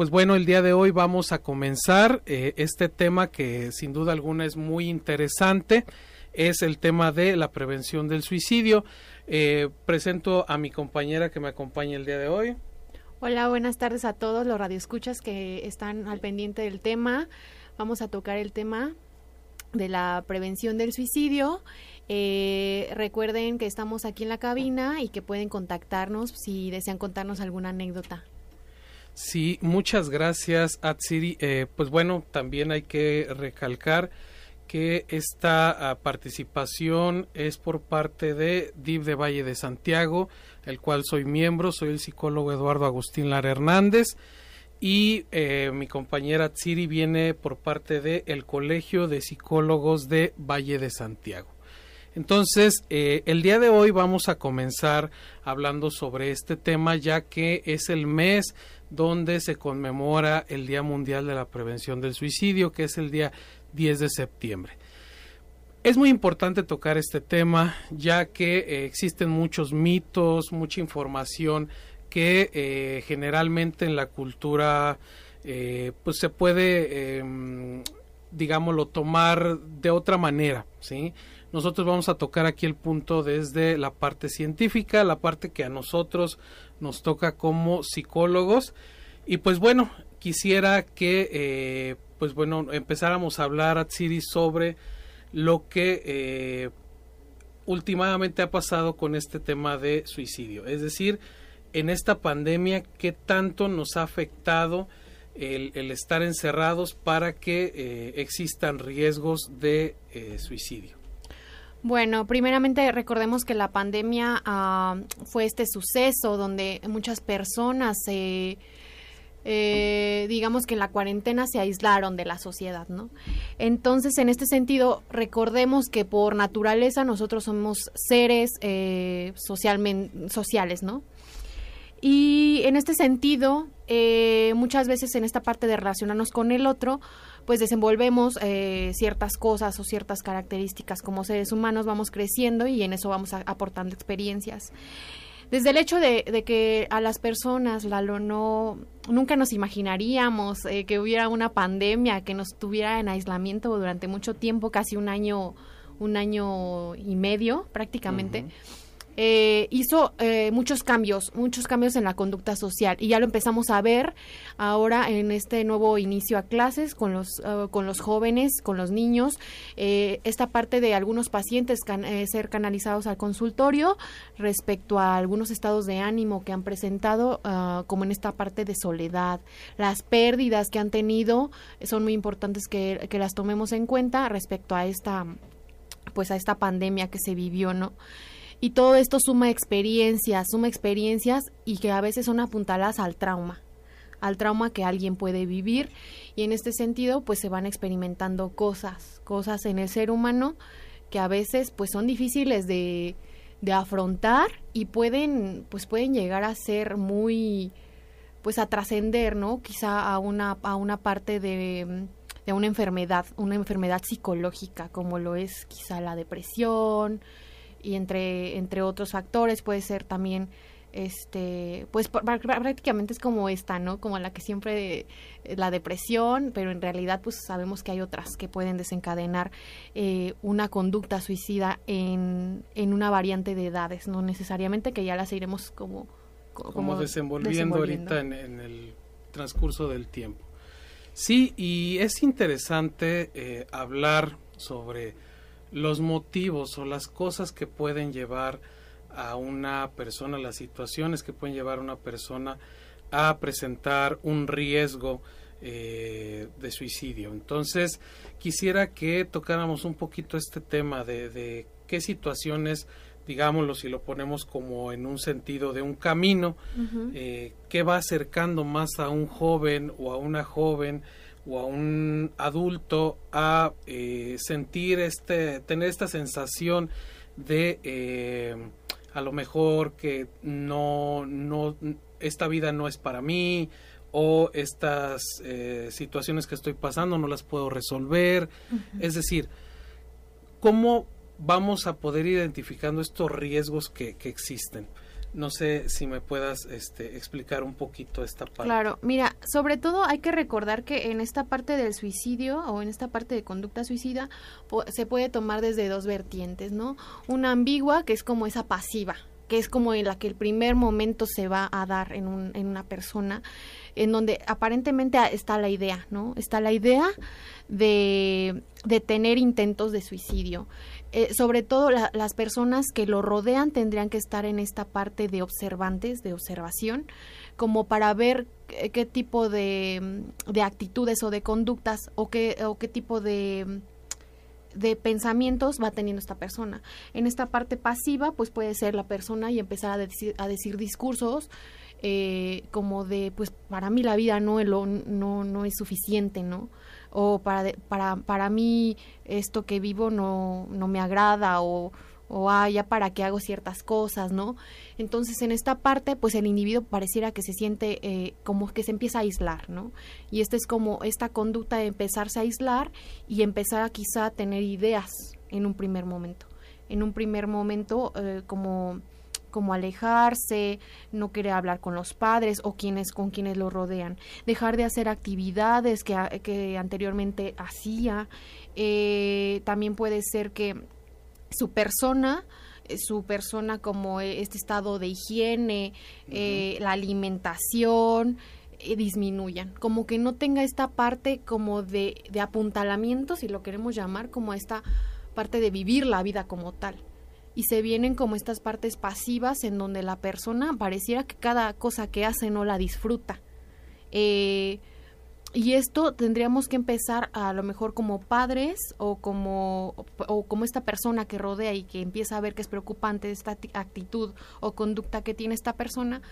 pues bueno, el día de hoy vamos a comenzar eh, este tema que sin duda alguna es muy interesante, es el tema de la prevención del suicidio. Eh, presento a mi compañera que me acompaña el día de hoy. Hola, buenas tardes a todos los radioescuchas que están al pendiente del tema. Vamos a tocar el tema de la prevención del suicidio. Eh, recuerden que estamos aquí en la cabina y que pueden contactarnos si desean contarnos alguna anécdota. Sí, muchas gracias, Atsiri. Eh, pues bueno, también hay que recalcar que esta ah, participación es por parte de DIV de Valle de Santiago, el cual soy miembro, soy el psicólogo Eduardo Agustín Lara Hernández y eh, mi compañera Tsiri viene por parte el Colegio de Psicólogos de Valle de Santiago. Entonces, eh, el día de hoy vamos a comenzar hablando sobre este tema ya que es el mes donde se conmemora el Día Mundial de la Prevención del Suicidio, que es el día 10 de septiembre. Es muy importante tocar este tema ya que eh, existen muchos mitos, mucha información que eh, generalmente en la cultura pues se puede em, digámoslo tomar de otra manera, ¿sí? Nosotros vamos a tocar aquí el punto desde la parte científica, la parte que a nosotros nos toca como psicólogos y pues bueno, quisiera que pues bueno, empezáramos a hablar, Atsiri, sobre lo que eh, últimamente ha pasado con este tema de suicidio. Es decir, en esta pandemia, ¿qué tanto nos ha afectado el, estar encerrados para que eh, existan riesgos de eh, suicidio? Bueno, primeramente recordemos que la pandemia ah, fue este suceso donde muchas personas se eh, digamos que en la cuarentena se aislaron de la sociedad, ¿no? Entonces, en este sentido, recordemos que por naturaleza nosotros somos seres eh, sociales, ¿no? Y en este sentido, eh, muchas veces en esta parte de relacionarnos con el otro, pues desenvolvemos eh, ciertas cosas o ciertas características como seres humanos, vamos creciendo y en eso vamos aportando experiencias. Desde el hecho de, que a las personas, Lalo, no, nunca nos imaginaríamos eh, que hubiera una pandemia que nos tuviera en aislamiento durante mucho tiempo, casi un año, un año y medio prácticamente eh, hizo eh, muchos cambios, muchos cambios en la conducta social. Y ya lo empezamos a ver ahora en este nuevo inicio a clases con los, eh, con los jóvenes, con los niños, eh, esta parte de algunos pacientes ser canalizados al consultorio respecto a algunos estados de ánimo que han presentado, ah, como en esta parte de soledad, las pérdidas que han tenido son muy importantes que, que las tomemos en cuenta respecto a esta pues a esta pandemia que se vivió, ¿no? Y todo esto suma experiencias, suma experiencias y que a veces son apuntaladas al trauma, al trauma que alguien puede vivir y en este sentido pues se van experimentando cosas, cosas en el ser humano que a veces pues son difíciles de, de afrontar y pueden pues pueden llegar a ser muy pues a trascender, ¿no? Quizá a una a una parte de de una enfermedad, una enfermedad psicológica como lo es quizá la depresión, y entre, entre otros factores puede ser también este pues prácticamente es como esta no como la que siempre eh, la depresión pero en realidad pues sabemos que hay otras que pueden desencadenar eh, una conducta suicida en, en una variante de edades no necesariamente que ya las iremos como como, desenvolviendo, ahorita en, en, el transcurso del tiempo. Sí y es interesante eh, hablar sobre los motivos o las cosas que pueden llevar a una persona, las situaciones que pueden llevar a una persona a presentar un riesgo eh, de suicidio. Entonces, quisiera que tocáramos un poquito este tema de, qué situaciones, digámoslo, si lo ponemos como en un sentido de un camino, eh, que va acercando más a un joven o a una joven o a un adulto a eh, sentir este, tener esta sensación de eh, a lo mejor que no, no, esta vida no es para mí o estas eh, situaciones que estoy pasando no las puedo resolver. Es decir, ¿cómo vamos a poder ir identificando estos riesgos que, que existen? No sé si me puedas este, explicar un poquito esta parte. Claro, mira, sobre todo hay que recordar que en esta parte del suicidio o en esta parte de conducta suicida se puede tomar desde dos vertientes, ¿no? Una ambigua, que es como esa pasiva, que es como en la que el primer momento se va a dar en, un, en una persona, en donde aparentemente está la idea, ¿no? Está la idea de, de tener intentos de suicidio. Eh, sobre todo las personas que lo rodean tendrían que estar en esta parte de observantes, de observación, como para ver qué, tipo de, de, actitudes o de conductas o qué, o qué tipo de de pensamientos va teniendo esta persona. En esta parte pasiva, pues puede ser la persona y empezar a decir, a decir discursos eh, como de, pues para mí la vida no, no, no es suficiente, ¿no? O para, para, para mí esto que vivo no, no me agrada o o ah, ya para qué hago ciertas cosas, ¿no? Entonces en esta parte, pues el individuo pareciera que se siente eh, como que se empieza a aislar, ¿no? Y esta es como esta conducta de empezarse a aislar y empezar a quizá a tener ideas en un primer momento. En un primer momento, eh, como como alejarse, no querer hablar con los padres o quienes con quienes lo rodean, dejar de hacer actividades que, que anteriormente hacía. Eh, también puede ser que su persona eh, su persona como e, este estado de higiene, eh, la alimentación, eh, disminuyan, como que no tenga esta parte como de, de apuntalamiento, si lo queremos llamar, como esta parte de vivir la vida como tal. Y se vienen como estas partes pasivas en donde la persona pareciera que cada cosa que hace no la disfruta. Eh, y esto tendríamos que empezar a, lo mejor como padres o como, o como esta persona que rodea y que empieza a ver que es preocupante esta actitud o conducta que tiene esta persona,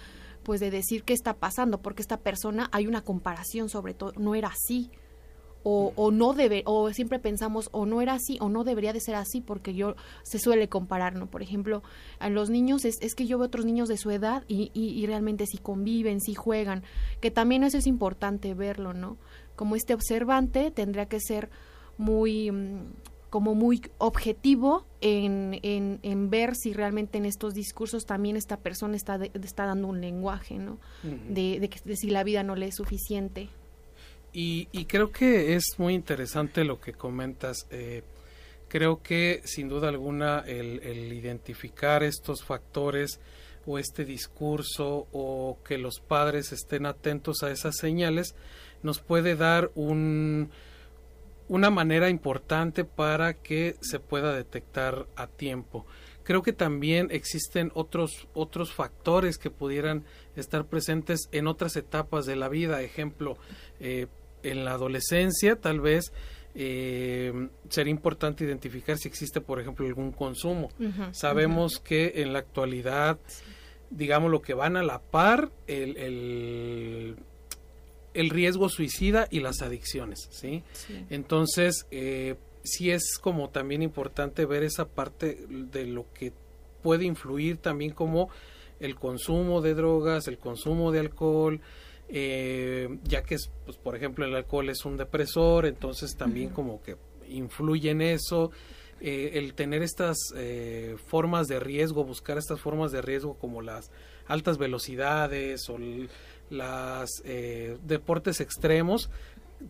pues de decir qué está pasando, porque esta persona hay una comparación sobre todo, no era así, o, o, no debe, o siempre pensamos o no era así o no debería de ser así porque yo se suele comparar, ¿no? Por ejemplo, a los niños es, es que yo veo otros niños de su edad y, y, realmente si conviven, si juegan, que también eso es importante verlo, ¿no? Como este observante tendría que ser muy mm, como muy objetivo en, en, en, ver si realmente en estos discursos también esta persona está, está dando un lenguaje, ¿no? de, de, que, de si la vida no le es suficiente. Y, y, creo que es muy interesante lo que comentas. Eh, creo que sin duda alguna el, identificar estos factores o este discurso o que los padres estén atentos a esas señales nos puede dar un, una manera importante para que se pueda detectar a tiempo. Creo que también existen otros, otros factores que pudieran estar presentes en otras etapas de la vida. Ejemplo, eh, en la adolescencia tal vez eh, sería importante identificar si existe, por ejemplo, algún consumo. Sabemos que en la actualidad, digamos, lo que van a la par, el, el, el riesgo suicida y las adicciones, ¿sí? Entonces, eh, sí es como también importante ver esa parte de lo que puede influir también como el consumo de drogas, el consumo de alcohol, eh, ya que es, pues, por ejemplo, el alcohol es un depresor, entonces también como que influye en eso. Eh, el tener estas eh, formas de riesgo, buscar estas formas de riesgo como las altas velocidades o las deportes extremos,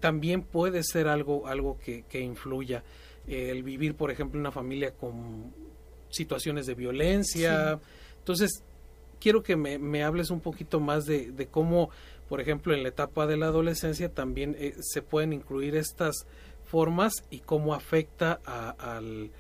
también puede ser algo, algo que, que influya. el vivir, por ejemplo, en una familia con situaciones de violencia. Entonces, quiero que me, me, hables un poquito más de, de cómo por ejemplo, en la etapa de la adolescencia también eh, se pueden incluir estas formas y cómo afecta a, al,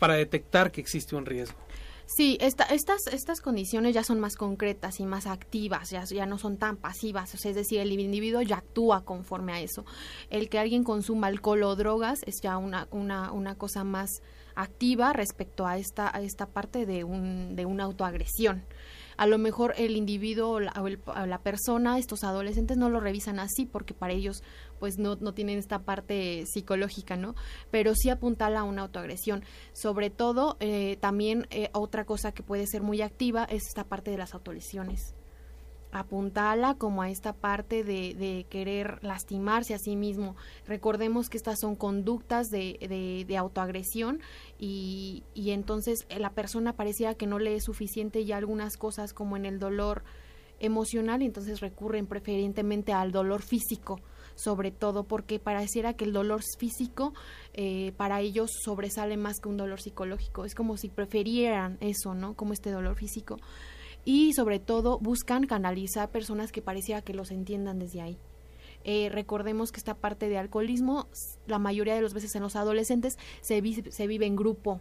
para detectar que existe un riesgo. Sí, esta, estas, estas condiciones ya son más concretas y más activas, ya, ya no son tan pasivas, o sea, es decir, el individuo ya actúa conforme a eso. El que alguien consuma alcohol o drogas es ya una, una, una cosa más activa respecto a esta, a esta parte de, un, de una autoagresión a lo mejor el individuo o la, persona, estos adolescentes no lo revisan así porque para ellos pues no, no tienen esta parte psicológica, ¿no? Pero sí apuntala a una autoagresión. Sobre todo, eh, también eh, otra cosa que puede ser muy activa es esta parte de las autolesiones apuntala como a esta parte de, de, querer lastimarse a sí mismo. Recordemos que estas son conductas de, de, autoagresión y, y, entonces la persona parecía que no le es suficiente ya algunas cosas como en el dolor emocional y entonces recurren preferentemente al dolor físico sobre todo porque pareciera que el dolor físico eh, para ellos sobresale más que un dolor psicológico. Es como si prefirieran eso, ¿no? Como este dolor físico. Y sobre todo buscan canalizar personas que pareciera que los entiendan desde ahí. Eh, recordemos que esta parte de alcoholismo, la mayoría de las veces en los adolescentes se, se vive en grupo,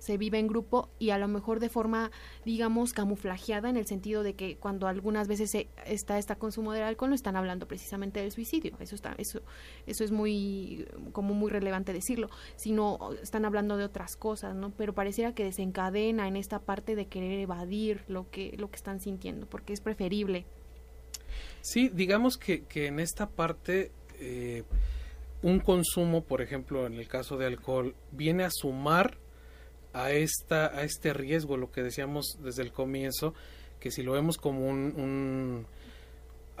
se vive en grupo y a lo mejor de forma, digamos, camuflajeada en el sentido de que cuando algunas veces se, está este consumo del alcohol no están hablando precisamente del suicidio, eso está, eso, eso es muy, como muy relevante decirlo, sino están hablando de otras cosas, ¿no? Pero pareciera que desencadena en esta parte de querer evadir lo que, lo que están sintiendo, porque es preferible. Sí, digamos que, que en esta parte eh, un consumo, por ejemplo, en el caso de alcohol, viene a sumar a, esta, a este riesgo, lo que decíamos desde el comienzo, que si lo vemos como un,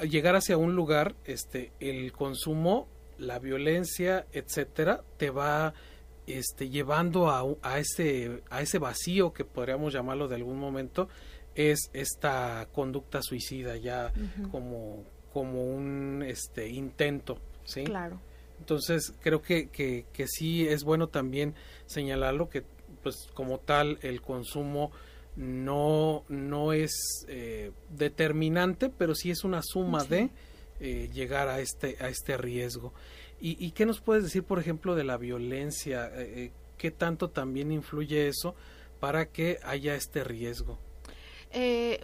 llegar hacia un lugar, este, el consumo, la violencia, etcétera, te va este, llevando a, a, ese, a ese vacío que podríamos llamarlo de algún momento, es esta conducta suicida ya como, como un este, intento, ¿sí? Claro. Entonces creo que, que, que sí es bueno también señalarlo que pues como tal el consumo no, no es eh, determinante, pero sí es una suma de eh, llegar a este, a este riesgo. ¿Y, ¿Y, qué nos puedes decir, por ejemplo, de la violencia? Eh, ¿Qué tanto también influye eso para que haya este riesgo?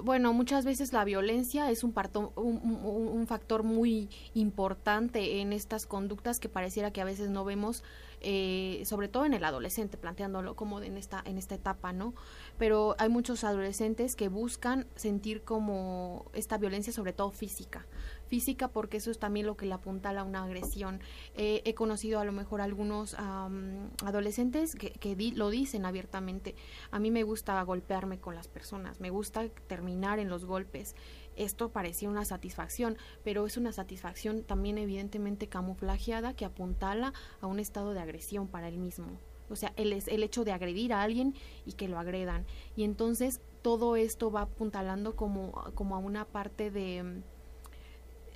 bueno, muchas veces la violencia es un, parto, un, un, factor muy importante en estas conductas que pareciera que a veces no vemos eh, sobre todo en el adolescente, planteándolo como en esta, en esta etapa, ¿no? Pero hay muchos adolescentes que buscan sentir como esta violencia, sobre todo física, física porque eso es también lo que le apuntala a una agresión. Eh, he conocido a lo mejor algunos adolescentes que, que lo dicen abiertamente, a mí me gusta golpearme con las personas, me gusta terminar en los golpes esto parecía una satisfacción, pero es una satisfacción también evidentemente camuflajeada que apuntala a un estado de agresión para él mismo. O sea, el, el hecho de agredir a alguien y que lo agredan. Y entonces todo esto va apuntalando como, como a una parte de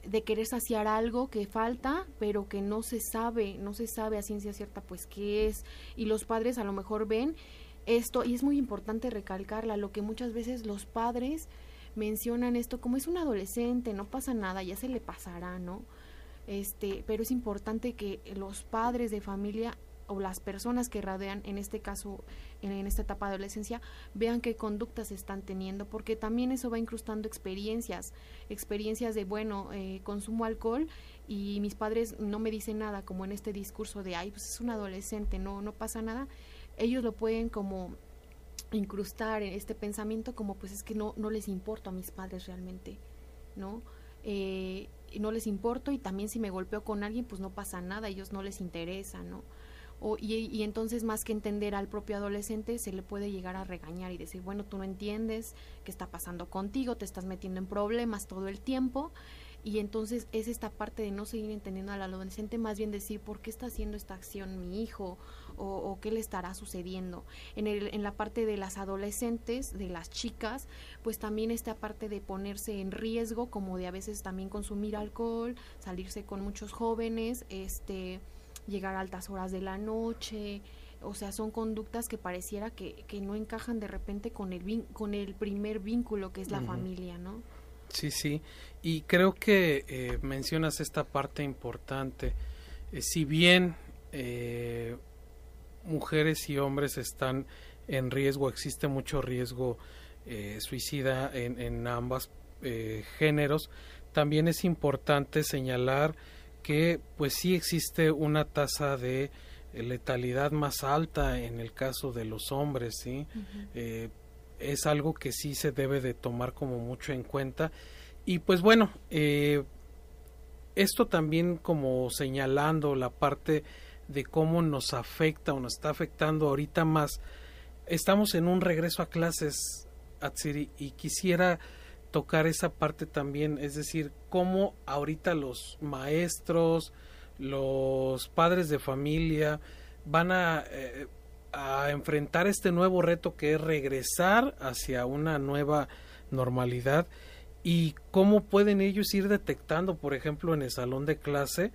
de querer saciar algo que falta, pero que no se sabe, no se sabe a ciencia cierta pues qué es. Y los padres a lo mejor ven esto, y es muy importante recalcarla, lo que muchas veces los padres mencionan esto como es un adolescente, no pasa nada, ya se le pasará, ¿no? Este, pero es importante que los padres de familia o las personas que rodean, en este caso, en, esta etapa de adolescencia, vean qué conductas están teniendo, porque también eso va incrustando experiencias, experiencias de, bueno, eh, consumo alcohol y mis padres no me dicen nada, como en este discurso de, ay, pues es un adolescente, no, no pasa nada, ellos lo pueden como incrustar este pensamiento como pues es que no, no les importo a mis padres realmente, ¿no? Eh, no les importo y también si me golpeo con alguien pues no pasa nada, ellos no les interesa, ¿no? O, y, y, entonces más que entender al propio adolescente se le puede llegar a regañar y decir, bueno, tú no entiendes qué está pasando contigo, te estás metiendo en problemas todo el tiempo y entonces es esta parte de no seguir entendiendo al adolescente, más bien decir, ¿por qué está haciendo esta acción mi hijo? O, qué le estará sucediendo. En, el, en la parte de las adolescentes, de las chicas, pues también esta parte de ponerse en riesgo, como de a veces también consumir alcohol, salirse con muchos jóvenes, este, llegar a altas horas de la noche, o sea, son conductas que pareciera que, que no encajan de repente con el, con el primer vínculo que es la familia, ¿no? Sí, sí, y creo que eh, mencionas esta parte importante. Eh, si bien eh, mujeres y hombres están en riesgo, existe mucho riesgo eh, suicida en, en ambos eh, géneros. También es importante señalar que pues sí existe una tasa de letalidad más alta en el caso de los hombres, ¿sí? Eh, es algo que sí se debe de tomar como mucho en cuenta. Y pues bueno, esto también como señalando la parte de cómo nos afecta o nos está afectando ahorita más. Estamos en un regreso a clases, Atsiri, y quisiera tocar esa parte también, es decir, cómo ahorita los maestros, los padres de familia van a, eh, a enfrentar este nuevo reto que es regresar hacia una nueva normalidad y cómo pueden ellos ir detectando, por ejemplo, en el salón de clase,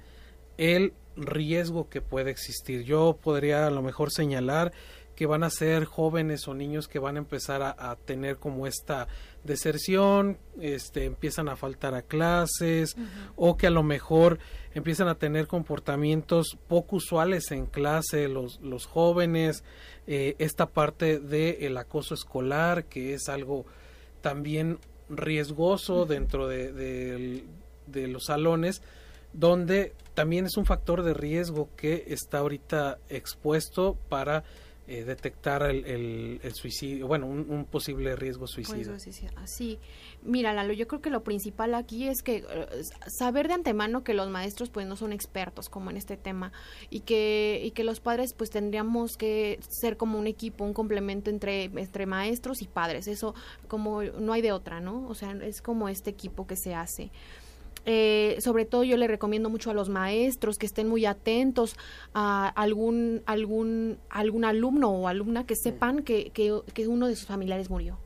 el riesgo que puede existir. Yo podría a lo mejor señalar que van a ser jóvenes o niños que van a empezar a, tener como esta deserción, este, empiezan a faltar a clases o que a lo mejor empiezan a tener comportamientos poco usuales en clase los, los jóvenes, eh, esta parte del el acoso escolar que es algo también riesgoso dentro de, de los salones donde también es un factor de riesgo que está ahorita expuesto para eh, detectar el, el, suicidio, bueno, un, posible riesgo suicida. Sí, mira Lalo, yo creo que lo principal aquí es que eh, saber de antemano que los maestros pues no son expertos como en este tema y que, y que los padres pues tendríamos que ser como un equipo, un complemento entre, entre maestros y padres, eso como no hay de otra, ¿no? O sea, es como este equipo que se hace. Eh, sobre todo yo le recomiendo mucho a los maestros que estén muy atentos a algún algún algún alumno o alumna que sepan que, que, uno de sus familiares murió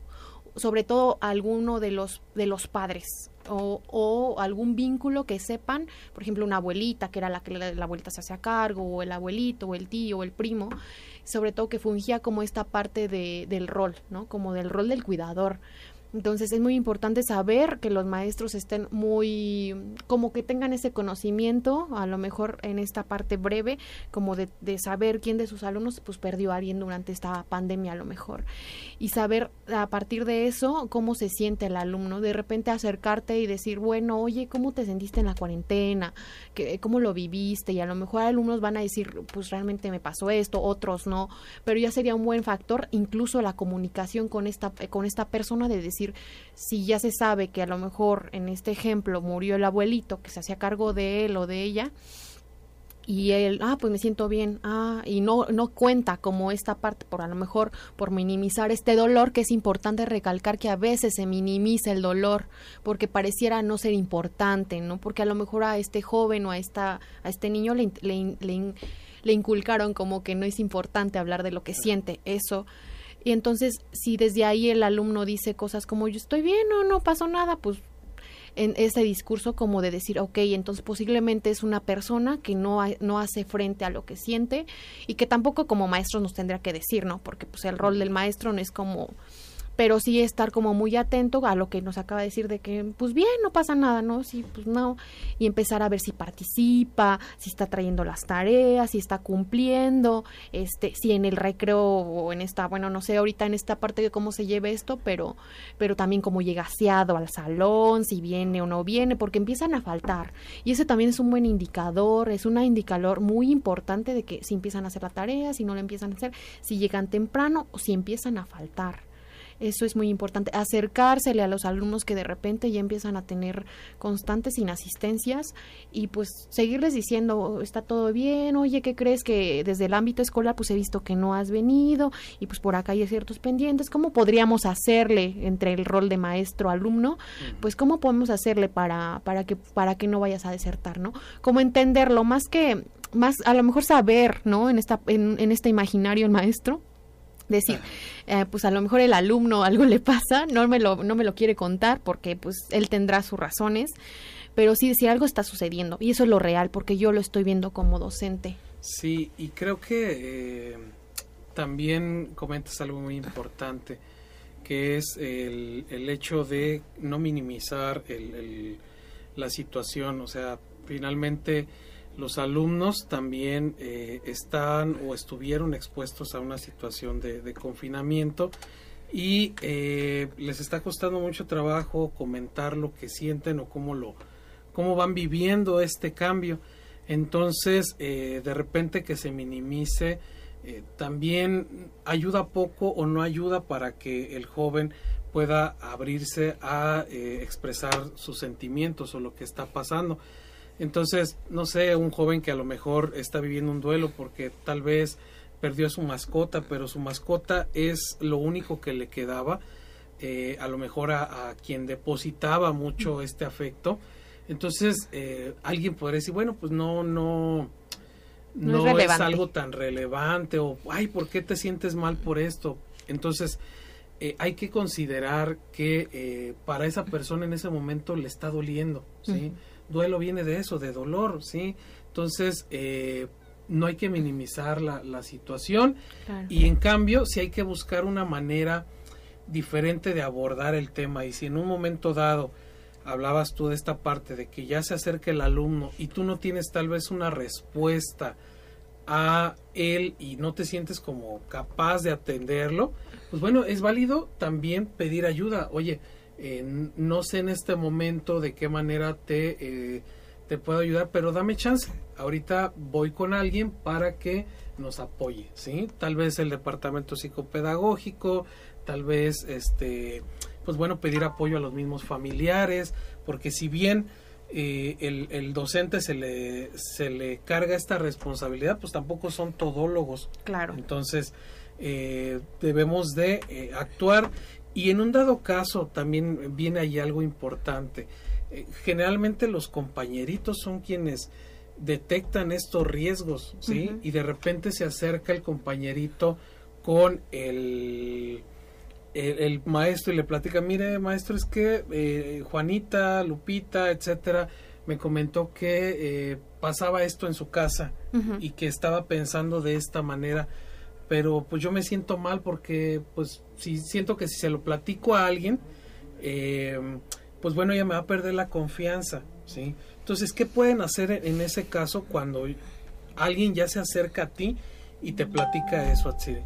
sobre todo alguno de los de los padres o, o, algún vínculo que sepan, por ejemplo, una abuelita, que era la que la, la, abuelita se hacía cargo, o el abuelito, o el tío, o el primo, sobre todo que fungía como esta parte de, del rol, ¿no? Como del rol del cuidador. Entonces es muy importante saber que los maestros estén muy, como que tengan ese conocimiento, a lo mejor en esta parte breve, como de, de, saber quién de sus alumnos pues perdió a alguien durante esta pandemia a lo mejor. Y saber a partir de eso cómo se siente el alumno. De repente acercarte y decir, bueno, oye, ¿cómo te sentiste en la cuarentena? ¿Cómo lo viviste? Y a lo mejor alumnos van a decir, pues realmente me pasó esto, otros no. Pero ya sería un buen factor incluso la comunicación con esta, con esta persona de decir, si ya se sabe que a lo mejor en este ejemplo murió el abuelito que se hacía cargo de él o de ella, y él, ah, pues me siento bien, ah, y no, no cuenta como esta parte, por a lo mejor por minimizar este dolor, que es importante recalcar que a veces se minimiza el dolor, porque pareciera no ser importante, ¿no? Porque a lo mejor a este joven o a, esta, a este niño le, le, le, le inculcaron como que no es importante hablar de lo que siente, eso y entonces, si desde ahí el alumno dice cosas como yo estoy bien o no pasó nada, pues en ese discurso como de decir, ok, entonces posiblemente es una persona que no, no hace frente a lo que siente y que tampoco como maestro nos tendría que decir, ¿no? Porque pues el rol del maestro no es como pero sí estar como muy atento a lo que nos acaba de decir de que pues bien, no pasa nada, ¿no? Sí, pues no, y empezar a ver si participa, si está trayendo las tareas, si está cumpliendo, este, si en el recreo o en esta, bueno, no sé ahorita en esta parte de cómo se lleve esto, pero pero también cómo llega aseado al salón, si viene o no viene, porque empiezan a faltar. Y ese también es un buen indicador, es un indicador muy importante de que si empiezan a hacer la tarea, si no la empiezan a hacer, si llegan temprano o si empiezan a faltar. Eso es muy importante. Acercársele a los alumnos que de repente ya empiezan a tener constantes inasistencias y pues seguirles diciendo, está todo bien, oye, ¿qué crees que desde el ámbito escolar pues he visto que no has venido y pues por acá hay ciertos pendientes? ¿Cómo podríamos hacerle entre el rol de maestro-alumno? Pues cómo podemos hacerle para, para, que, para que no vayas a desertar, ¿no? Cómo entenderlo, más que más a lo mejor saber, ¿no? En esta en, en este imaginario el maestro, decir, eh, pues a lo mejor el alumno algo le pasa, no me lo, no me lo quiere contar porque pues él tendrá sus razones, pero sí, si algo está sucediendo y eso es lo real porque yo lo estoy viendo como docente. Sí, y creo que eh, también comentas algo muy importante, que es el, el hecho de no minimizar el, la situación, o sea, finalmente los alumnos también eh, están o estuvieron expuestos a una situación de, confinamiento y eh, les está costando mucho trabajo comentar lo que sienten o cómo lo cómo van viviendo este cambio. Entonces eh, de repente que se minimice también ayuda poco o no ayuda para que el joven pueda abrirse a expresar sus sentimientos o lo que está pasando entonces, no sé, un joven que a lo mejor está viviendo un duelo porque tal vez perdió a su mascota, pero su mascota es lo único que le quedaba, eh, a lo mejor a, quien depositaba mucho este afecto. Entonces, eh, alguien podría decir, bueno, pues no, no, no, es, algo tan relevante o, ay, ¿por qué te sientes mal por esto? Entonces, eh, hay que considerar que para esa persona en ese momento le está doliendo, ¿sí? Duelo viene de eso, de dolor, ¿sí? Entonces, no hay que minimizar la, la situación y en cambio, si hay que buscar una manera diferente de abordar el tema y si en un momento dado hablabas tú de esta parte de que ya se acerca el alumno y tú no tienes tal vez una respuesta a él y no te sientes como capaz de atenderlo, pues bueno, es válido también pedir ayuda. Oye, eh, no sé en este momento de qué manera te, eh, te puedo ayudar, pero dame chance. Ahorita voy con alguien para que nos apoye, ¿sí? Tal vez el departamento psicopedagógico, tal vez este pues bueno pedir apoyo a los mismos familiares porque si bien eh, el, docente se le se le carga esta responsabilidad pues tampoco son todólogos claro entonces eh, debemos de eh, actuar y en un dado caso también viene ahí algo importante. Generalmente los compañeritos son quienes detectan estos riesgos sí y de repente se acerca el compañerito con el el, maestro y le platica, mire maestro, es que eh, Juanita, Lupita, etcétera, me comentó que eh, pasaba esto en su casa y que estaba pensando de esta manera, pero pues yo me siento mal porque pues si siento que si se lo platico a alguien, em, pues bueno, ya me va a perder la confianza, ¿sí? Entonces, ¿qué pueden hacer en ese caso cuando alguien ya se acerca a ti y te platica eso, Atsiri?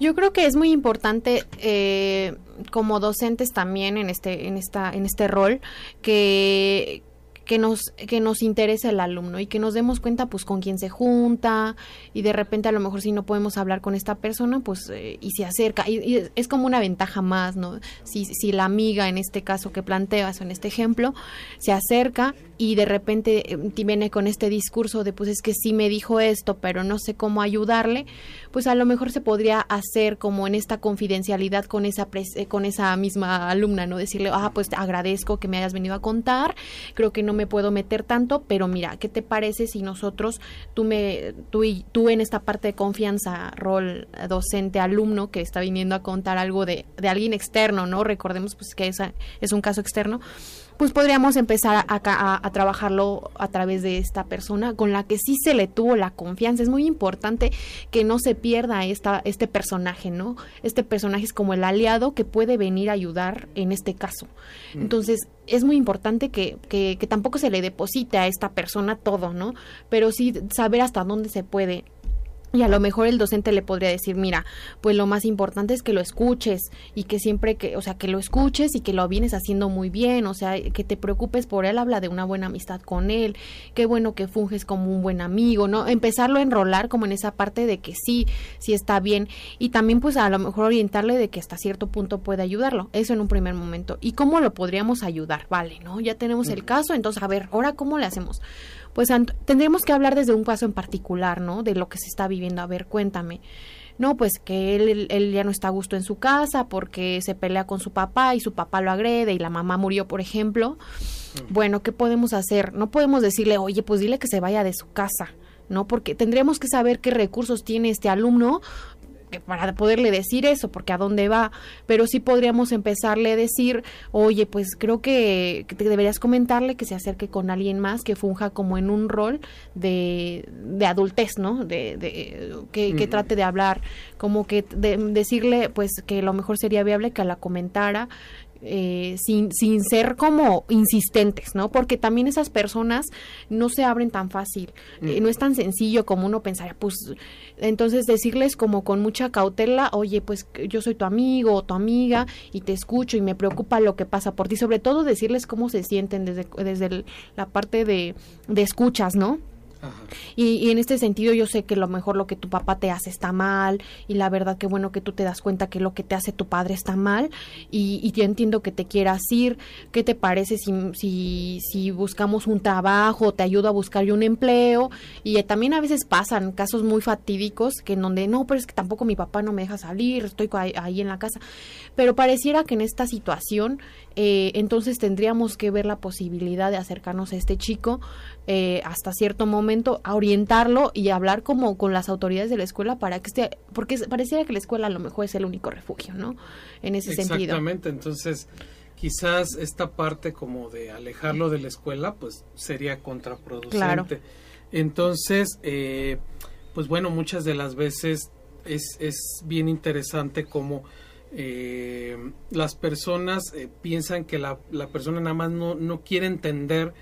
Yo creo que es muy importante eh, como docentes también en este en esta en este rol que que nos, que nos interese el alumno y que nos demos cuenta pues con quién se junta y de repente a lo mejor si no podemos hablar con esta persona pues eh, y se acerca y, es como una ventaja más, ¿no? Si, si la amiga en este caso que planteas o en este ejemplo se acerca y de repente eh, viene con este discurso de pues es que sí me dijo esto pero no sé cómo ayudarle, pues a lo mejor se podría hacer como en esta confidencialidad con esa, eh, con esa misma alumna, ¿no? Decirle, ah, pues te agradezco que me hayas venido a contar, creo que no me puedo meter tanto, pero mira, ¿qué te parece si nosotros, tú, me, tú, y, tú en esta parte de confianza, rol docente, alumno, que está viniendo a contar algo de, de alguien externo, ¿no? Recordemos pues que esa es un caso externo pues podríamos empezar a, a, trabajarlo a través de esta persona con la que sí se le tuvo la confianza. Es muy importante que no se pierda esta, este personaje, ¿no? Este personaje es como el aliado que puede venir a ayudar en este caso. Mm. Entonces, es muy importante que, que, que tampoco se le deposite a esta persona todo, ¿no? Pero sí saber hasta dónde se puede y a lo mejor el docente le podría decir, mira, pues lo más importante es que lo escuches y que siempre que, o sea, que lo escuches y que lo vienes haciendo muy bien, o sea, que te preocupes por él, habla de una buena amistad con él, qué bueno que funges como un buen amigo, ¿no? Empezarlo a enrolar como en esa parte de que sí, sí está bien y también pues a lo mejor orientarle de que hasta cierto punto puede ayudarlo, eso en un primer momento. ¿Y cómo lo podríamos ayudar? Vale, ¿no? Ya tenemos el caso, entonces a ver, ahora cómo le hacemos? Pues tendremos que hablar desde un caso en particular, ¿no? De lo que se está viviendo. A ver, cuéntame. No, pues que él, él, ya no está a gusto en su casa porque se pelea con su papá y su papá lo agrede y la mamá murió, por ejemplo. Bueno, ¿qué podemos hacer? No podemos decirle, oye, pues dile que se vaya de su casa. ¿no? Porque tendríamos que saber qué recursos tiene este alumno para poderle decir eso, porque a dónde va, pero sí podríamos empezarle a decir, oye, pues creo que, te deberías comentarle que se acerque con alguien más que funja como en un rol de, de adultez, ¿no? De, de que, que, trate de hablar, como que de, decirle, pues que lo mejor sería viable que la comentara, eh, sin, sin ser como insistentes, ¿no? Porque también esas personas no se abren tan fácil, eh, no es tan sencillo como uno pensaría, pues entonces decirles como con mucha cautela, oye, pues yo soy tu amigo o tu amiga y te escucho y me preocupa lo que pasa por ti, sobre todo decirles cómo se sienten desde, desde la parte de, de escuchas, ¿no? Y, en este sentido yo sé que lo mejor lo que tu papá te hace está mal y la verdad que bueno que tú te das cuenta que lo que te hace tu padre está mal y, y yo entiendo que te quieras ir. ¿Qué te parece si, si, si buscamos un trabajo, te ayudo a buscar yo un empleo? Y también a veces pasan casos muy fatídicos que en donde no, pero es que tampoco mi papá no me deja salir, estoy ahí en la casa. Pero pareciera que en esta situación eh, entonces tendríamos que ver la posibilidad de acercarnos a este chico eh, hasta cierto momento, a orientarlo y hablar como con las autoridades de la escuela para que esté, porque pareciera que la escuela a lo mejor es el único refugio, ¿no? En ese sentido. Exactamente, entonces quizás esta parte como de alejarlo de la escuela, pues sería contraproducente. Entonces, eh, pues bueno, muchas de las veces es, es bien interesante como eh, las personas eh, piensan que la, la, persona nada más no, no quiere entender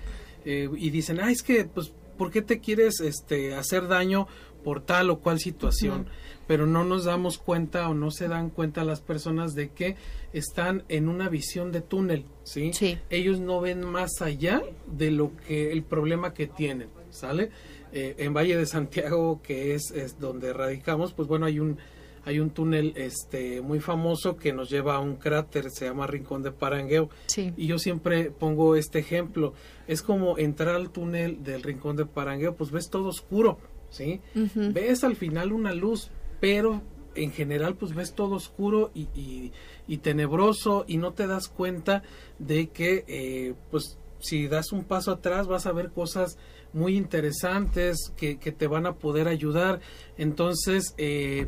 eh, y dicen, ah, es que, pues, ¿por qué te quieres este, hacer daño por tal o cual situación? Pero no nos damos cuenta o no se dan cuenta las personas de que están en una visión de túnel, ¿sí? Ellos no ven más allá de lo que el problema que tienen, ¿sale? Eh, en Valle de Santiago, que es, es donde radicamos, pues bueno, hay un hay un túnel este muy famoso que nos lleva a un cráter, se llama Rincón de Parangueo. Y yo siempre pongo este ejemplo, es como entrar al túnel del Rincón de Parangueo, pues ves todo oscuro, ¿sí? Ves al final una luz, pero en general pues ves todo oscuro y, y, tenebroso y no te das cuenta de que eh, pues si das un paso atrás vas a ver cosas muy interesantes que, que te van a poder ayudar. Entonces, eh,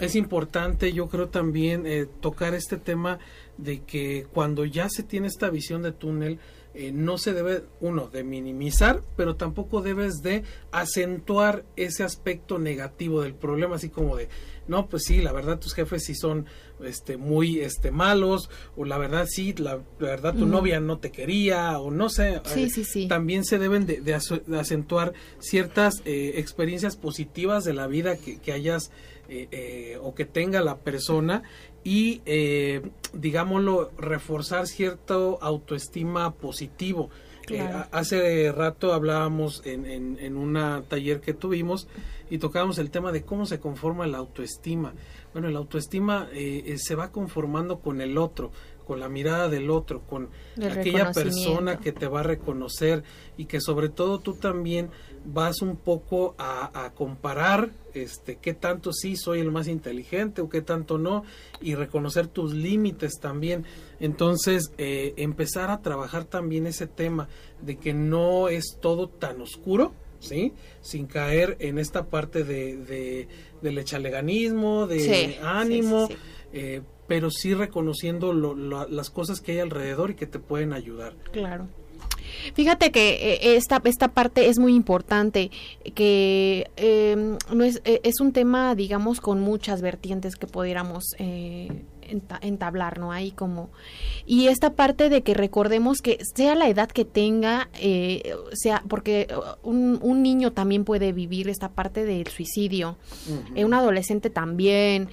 es importante, yo creo también, eh, tocar este tema de que cuando ya se tiene esta visión de túnel, eh, no se debe, uno, de minimizar, pero tampoco debes de acentuar ese aspecto negativo del problema, así como de, no, pues sí, la verdad tus jefes sí son este, muy este, malos, o la verdad sí, la, verdad tu novia no te quería, o no sé. Sí, sí, sí. También se deben de, acentuar ciertas eh, experiencias positivas de la vida que, que hayas eh, eh, o que tenga la persona y eh, digámoslo reforzar cierto autoestima positivo. Hace rato hablábamos en, en, en un taller que tuvimos y tocábamos el tema de cómo se conforma la autoestima. Bueno la autoestima se va conformando con el otro con la mirada del otro, con aquella persona que te va a reconocer y que sobre todo tú también vas un poco a, comparar este qué tanto sí soy el más inteligente o qué tanto no y reconocer tus límites también. Entonces eh, empezar a trabajar también ese tema de que no es todo tan oscuro sí sin caer en esta parte de, de del echaleganismo de ánimo eh, pero sí reconociendo las cosas que hay alrededor y que te pueden ayudar. Claro Fíjate que eh, esta, esta parte es muy importante, que em, no es, eh, es un tema, digamos, con muchas vertientes que pudiéramos eh, entablar, ¿no? Ahí como... Y esta parte de que recordemos que sea la edad que tenga, sea, porque un, un, niño también puede vivir esta parte del suicidio, un adolescente también,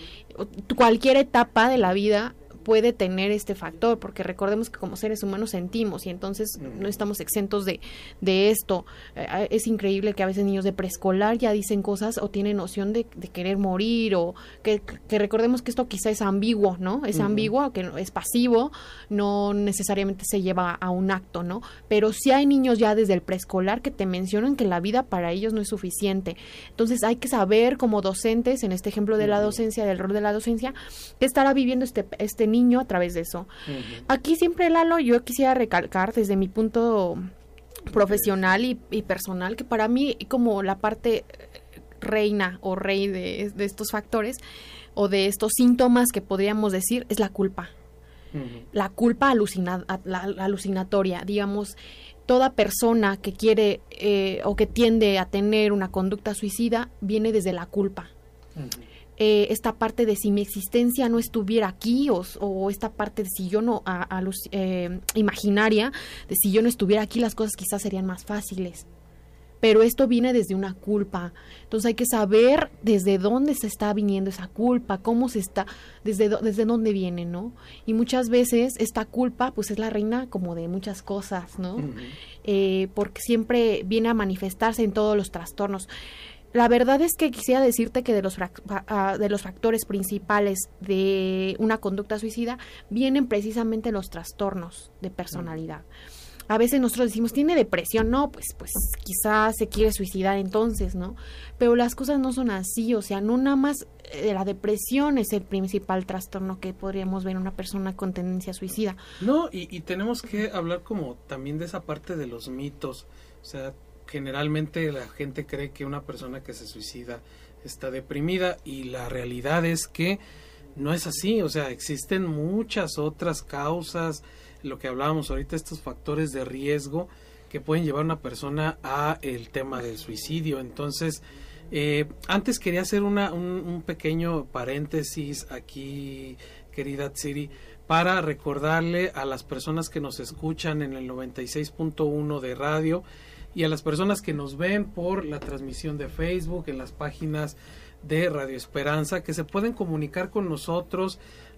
cualquier etapa de la vida puede tener este factor, porque recordemos que como seres humanos sentimos y entonces no estamos exentos de, de esto. Eh, es increíble que a veces niños de preescolar ya dicen cosas o tienen noción de, querer morir o que, recordemos que esto quizá es ambiguo, ¿no? Es ambiguo, que es pasivo, no necesariamente se lleva a un acto, ¿no? Pero sí hay niños ya desde el preescolar que te mencionan que la vida para ellos no es suficiente. Entonces hay que saber como docentes, en este ejemplo de la docencia, del rol de la docencia, que estará viviendo este, este niño a través de eso. Aquí siempre, Lalo, yo quisiera recalcar desde mi punto profesional y, personal que para mí como la parte reina o rey de, estos factores o de estos síntomas que podríamos decir es la culpa. La culpa alucina, la, alucinatoria, digamos, toda persona que quiere eh, o que tiende a tener una conducta suicida viene desde la culpa. Eh, esta parte de si mi existencia no estuviera aquí o, esta parte de si yo no, a, eh, imaginaria, de si yo no estuviera aquí las cosas quizás serían más fáciles. pero esto viene desde una culpa. Entonces hay que saber desde dónde se está viniendo esa culpa, cómo se está, desde, desde dónde viene, ¿no? Y muchas veces esta culpa pues es la reina como de muchas cosas, ¿no? Eh, porque siempre viene a manifestarse en todos los trastornos. La verdad es que quisiera decirte que de los, ah, de los factores principales de una conducta suicida vienen precisamente los trastornos de personalidad. A veces nosotros decimos, tiene depresión, no, pues, pues quizás se quiere suicidar entonces, ¿no? Pero las cosas no son así, o sea, no nada más eh, la depresión es el principal trastorno que podríamos ver en una persona con tendencia suicida. No, y, y tenemos que hablar como también de esa parte de los mitos, o sea, generalmente la gente cree que una persona que se suicida está deprimida y la realidad es que no es así, o sea, existen muchas otras causas, lo que hablábamos ahorita, estos factores de riesgo que pueden llevar a una persona a el tema del suicidio. Entonces, eh, antes quería hacer una, un, pequeño paréntesis aquí, querida Tsiri, para recordarle a las personas que nos escuchan en el 96.1 de radio y a las personas que nos ven por la transmisión de Facebook, en las páginas de Radio Esperanza, que se pueden comunicar con nosotros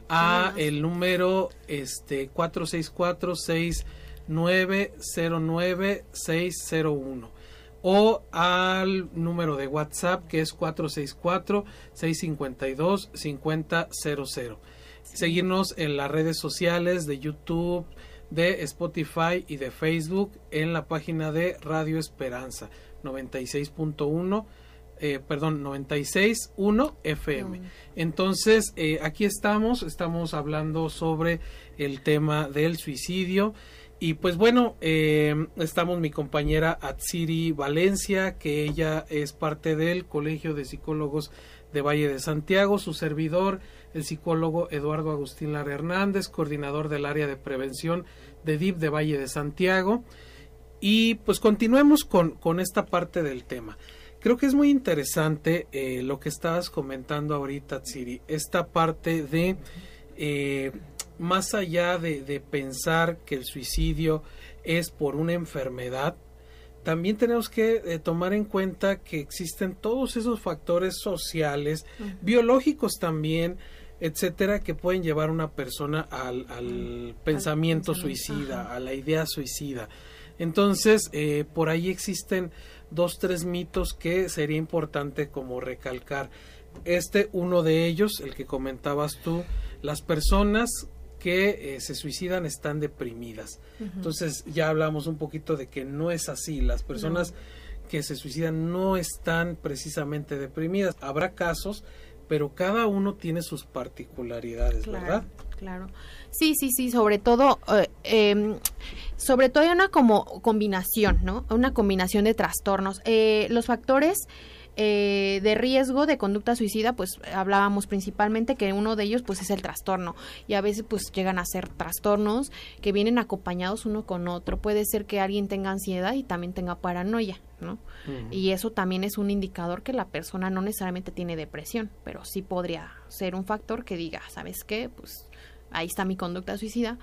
a el número este 464 6909 601 o al número de WhatsApp que es 464 652 5000. Seguirnos en las redes sociales de YouTube, de Spotify y de Facebook en la página de Radio Esperanza 96.1 eh, perdón, 96.1 FM. Entonces, eh, aquí estamos, estamos hablando sobre el tema del suicidio. Y pues bueno, eh, estamos mi compañera Atsiri Valencia, que ella es parte del Colegio de Psicólogos de Valle de Santiago, su servidor, el psicólogo Eduardo Agustín Lara Hernández, coordinador del área de prevención de DIP de Valle de Santiago. Y pues continuemos con, con esta parte del tema. Creo que es muy interesante eh, lo que estabas comentando ahorita, Tsiri, esta parte de, eh, más allá de, pensar que el suicidio es por una enfermedad, también tenemos que eh, tomar en cuenta que existen todos esos factores sociales, biológicos también, etcétera, que pueden llevar a una persona al, al pensamiento suicida, a la idea suicida. Entonces, eh, por ahí existen dos, tres mitos que sería importante como recalcar. Este, uno de ellos, el que comentabas tú, las personas que eh, se suicidan están deprimidas. Entonces, ya hablamos un poquito de que no es así. Las personas que se suicidan no están precisamente deprimidas. Habrá casos pero cada uno tiene sus particularidades, ¿verdad? Claro. Sí, sí, sí, sobre todo, eh, em, sobre todo hay una como combinación, ¿no? Una combinación de trastornos. Eh, los factores eh, de riesgo de conducta suicida, pues hablábamos principalmente que uno de ellos pues es el trastorno y a veces pues llegan a ser trastornos que vienen acompañados uno con otro. Puede ser que alguien tenga ansiedad y también tenga paranoia, ¿no? Y eso también es un indicador que la persona no necesariamente tiene depresión, pero sí podría ser un factor que diga, ¿sabes qué? Pues ahí está mi conducta suicida.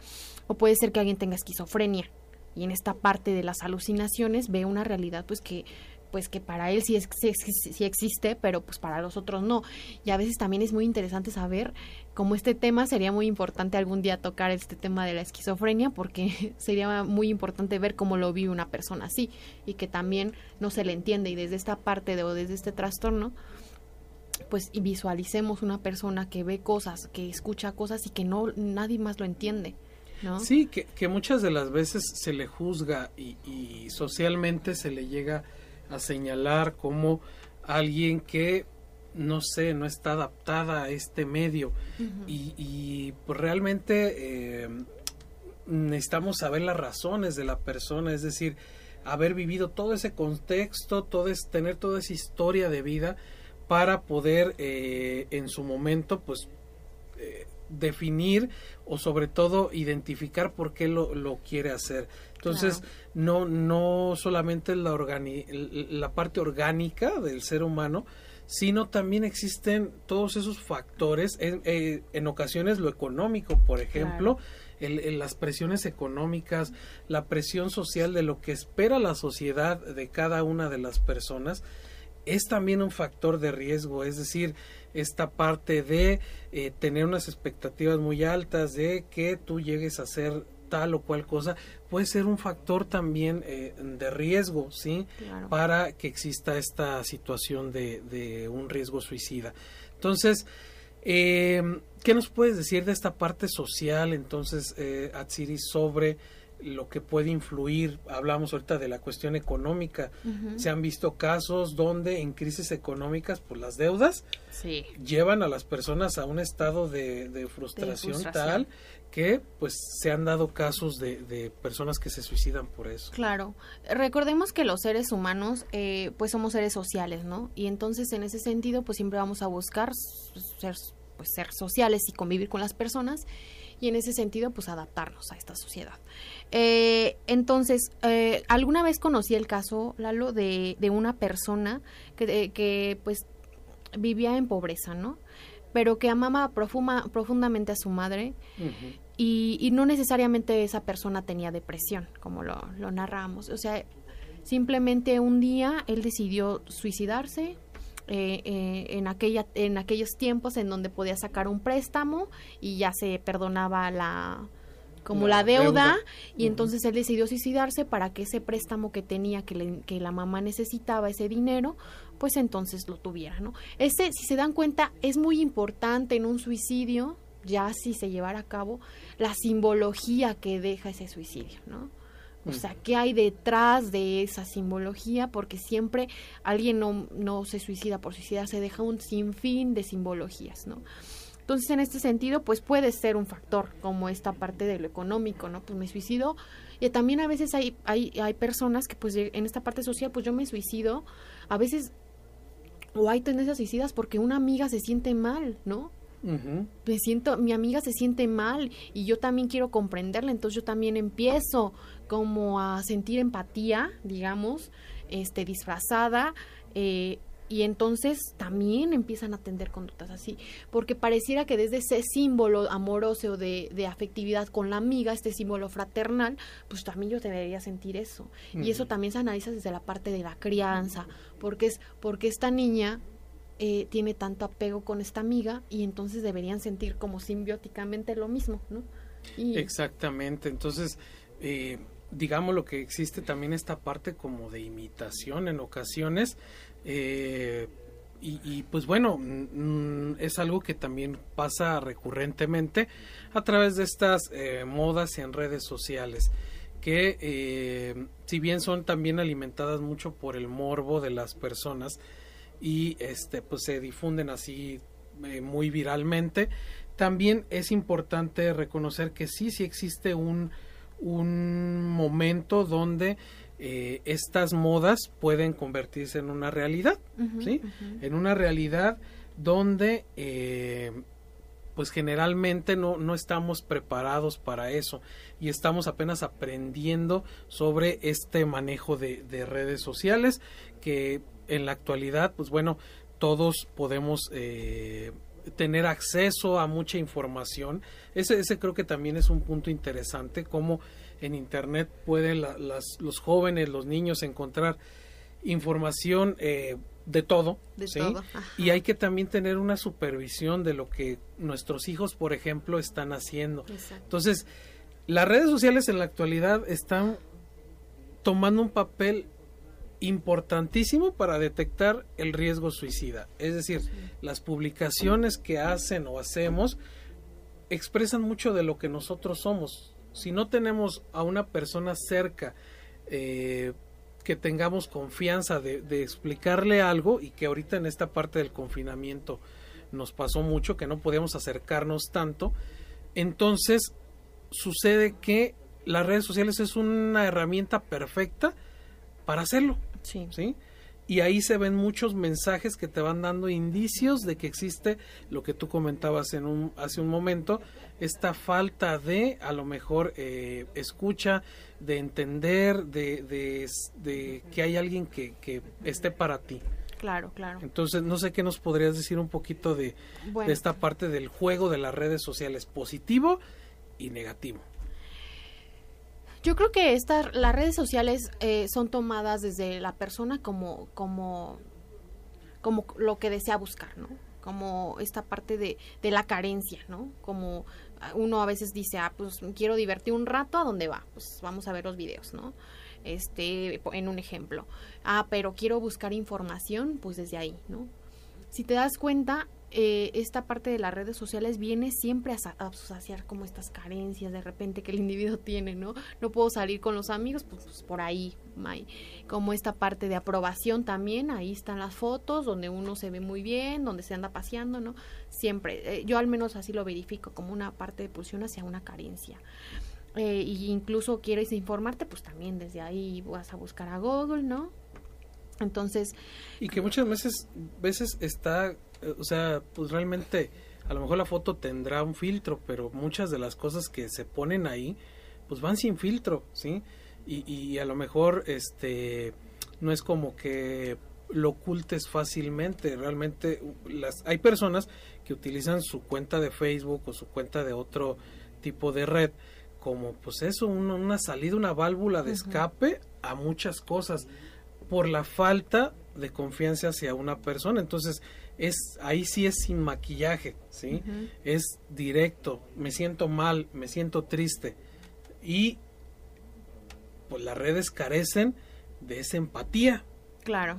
O puede ser que alguien tenga esquizofrenia y en esta parte de las alucinaciones ve una realidad pues que pues que para él sí, es, sí, existe, pero pues para los otros no. Y a veces también es muy interesante saber cómo este tema sería muy importante algún día tocar este tema de la esquizofrenia, porque sería muy importante ver cómo lo vive una persona así y que también no se le entiende y desde esta parte de, o desde este trastorno pues visualicemos una persona que ve cosas, que escucha cosas y que no nadie más lo entiende. ¿no? Sí, que, que muchas de las veces se le juzga y, y socialmente se le llega a señalar como alguien que no sé, no está adaptada a este medio y, y, pues realmente eh, necesitamos saber las razones de la persona, es decir, haber vivido todo ese contexto, todo es, tener toda esa historia de vida para poder eh, en su momento pues eh, definir o sobre todo identificar por qué lo, lo quiere hacer. Entonces, no, no solamente la, la parte orgánica del ser humano, sino también existen todos esos factores, en, eh, en ocasiones lo económico, por ejemplo, las presiones económicas, la presión social de lo que espera la sociedad de cada una de las personas, es también un factor de riesgo, es decir, esta parte de eh, tener unas expectativas muy altas de que tú llegues a ser tal o cual cosa puede ser un factor también eh, de riesgo, ¿sí? Para que exista esta situación de, de un riesgo suicida. Entonces, eh, ¿qué nos puedes decir de esta parte social, entonces, eh, Atsiri, sobre lo que puede influir, hablamos ahorita de la cuestión económica, se han visto casos donde en crisis económicas por las deudas llevan a las personas a un estado de, frustración, tal que pues se han dado casos de, personas que se suicidan por eso. Claro, recordemos que los seres humanos eh, pues somos seres sociales, ¿no? Y entonces en ese sentido pues siempre vamos a buscar ser, pues, ser sociales y convivir con las personas y en ese sentido pues adaptarnos a esta sociedad. Eh, entonces, eh, alguna vez conocí el caso, Lalo, de, de una persona que, que pues vivía en pobreza, ¿no? Pero que amaba profuma, profundamente a su madre y, y, no necesariamente esa persona tenía depresión, como lo, lo narramos. O sea, simplemente un día él decidió suicidarse, eh, eh, en, aquella, en aquellos tiempos en donde podía sacar un préstamo y ya se perdonaba la como la, deuda, y entonces él decidió suicidarse para que ese préstamo que tenía que, que la mamá necesitaba ese dinero pues entonces lo tuviera no ese si se dan cuenta es muy importante en un suicidio ya si se llevara a cabo la simbología que deja ese suicidio no o sea, ¿qué hay detrás de esa simbología? Porque siempre alguien no, no se suicida por suicidar, se deja un sinfín de simbologías, ¿no? Entonces, en este sentido, pues puede ser un factor como esta parte de lo económico, ¿no? Pues me suicido. Y también a veces hay, hay, hay personas que, pues, en esta parte social, pues yo me suicido. A veces, o hay tendencias suicidas porque una amiga se siente mal, ¿no? Me siento, mi amiga se siente mal y yo también quiero comprenderla, entonces yo también empiezo como a sentir empatía, digamos, este, disfrazada, eh, y entonces también empiezan a tener conductas así, porque pareciera que desde ese símbolo amoroso de, de afectividad con la amiga, este símbolo fraternal, pues también yo debería sentir eso. Y eso también se analiza desde la parte de la crianza, porque es porque esta niña eh, tiene tanto apego con esta amiga y entonces deberían sentir como simbióticamente lo mismo, ¿no? Exactamente, entonces, eh, digamos lo que existe también esta parte como de imitación en ocasiones, eh, y, pues bueno, mm, es algo que también pasa recurrentemente a través de estas modas en redes sociales que si bien son también alimentadas mucho por el morbo de las personas, y este pues se difunden así eh, muy viralmente. También es importante reconocer que sí, sí existe un, un momento donde eh, estas modas pueden convertirse en una realidad, ¿sí? En una realidad donde eh, pues generalmente no, no estamos preparados para eso y estamos apenas aprendiendo sobre este manejo de, de redes sociales que en la actualidad, pues bueno, todos podemos eh, tener acceso a mucha información. Ese, ese creo que también es un punto interesante, cómo en Internet pueden las, los jóvenes, los niños encontrar información eh, de todo. De todo. Y hay que también tener una supervisión de lo que nuestros hijos, por ejemplo, están haciendo. Entonces, las redes sociales en la actualidad están tomando un papel importantísimo para detectar el riesgo suicida. Es decir, las publicaciones que hacen o hacemos expresan mucho de lo que nosotros somos. Si no tenemos a una persona cerca eh, que tengamos confianza de, de, explicarle algo y que ahorita en esta parte del confinamiento nos pasó mucho, que no podíamos acercarnos tanto, entonces sucede que las redes sociales es una herramienta perfecta para hacerlo. Sí. ¿sí? Y ahí se ven muchos mensajes que te van dando indicios de que existe lo que tú comentabas en un, hace un momento, esta falta de, a lo mejor, eh, escucha, de entender, de, de, que hay alguien que, que esté para ti. Claro, claro. Entonces, no sé qué nos podrías decir un poquito de, de esta parte del juego de las redes sociales, positivo y negativo. Yo creo que estas las redes sociales eh, son tomadas desde la persona como como como lo que desea buscar, ¿no? Como esta parte de, de la carencia, ¿no? Como uno a veces dice, ah, pues quiero divertir un rato, ¿a dónde va? Pues vamos a ver los videos, ¿no? Este, en un ejemplo. Ah, pero quiero buscar información, pues desde ahí, ¿no? Si te das cuenta, eh, esta parte de las redes sociales viene siempre a, saciar como estas carencias de repente que el individuo tiene, ¿no? No puedo salir con los amigos, pues, pues por ahí, como esta parte de aprobación también, ahí están las fotos donde uno se ve muy bien, donde se anda paseando, ¿no? Siempre, eh, yo al menos así lo verifico como una parte de pulsión hacia una carencia. Eh, y incluso quieres informarte, pues también desde ahí vas a buscar a Google, ¿no? Entonces... Y que muchas veces, veces está o sea, pues realmente a lo mejor la foto tendrá un filtro, pero muchas de las cosas que se ponen ahí, pues van sin filtro, ¿sí? Y, y a lo mejor, este, no es como que lo ocultes fácilmente. Realmente las hay personas que utilizan su cuenta de Facebook o su cuenta de otro tipo de red como pues eso, una, salida, una válvula de escape a muchas cosas por la falta de confianza hacia una persona. Entonces, es ahí sí es sin maquillaje, ¿sí? Es directo, me siento mal, me siento triste y pues las redes carecen de esa empatía. Claro.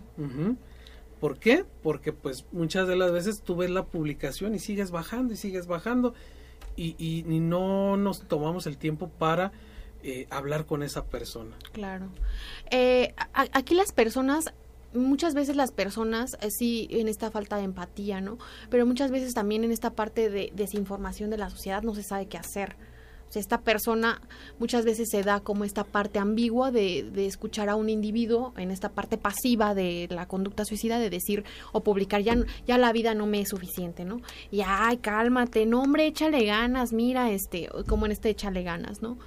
¿Por qué? Porque pues muchas de las veces tú ves la publicación y sigues bajando y sigues bajando y, y, no nos tomamos el tiempo para eh, hablar con esa persona. Claro. Eh, aquí las personas muchas veces las personas, eh, sí, en esta falta de empatía, ¿no? Pero muchas veces también en esta parte de desinformación de la sociedad no se sabe qué hacer. O sea, esta persona muchas veces se da como esta parte ambigua de, de, escuchar a un individuo en esta parte pasiva de la conducta suicida, de decir o publicar, ya, ya la vida no me es suficiente, ¿no? Y, ay, cálmate, no, hombre, échale ganas, mira, este, como en este échale ganas, ¿no?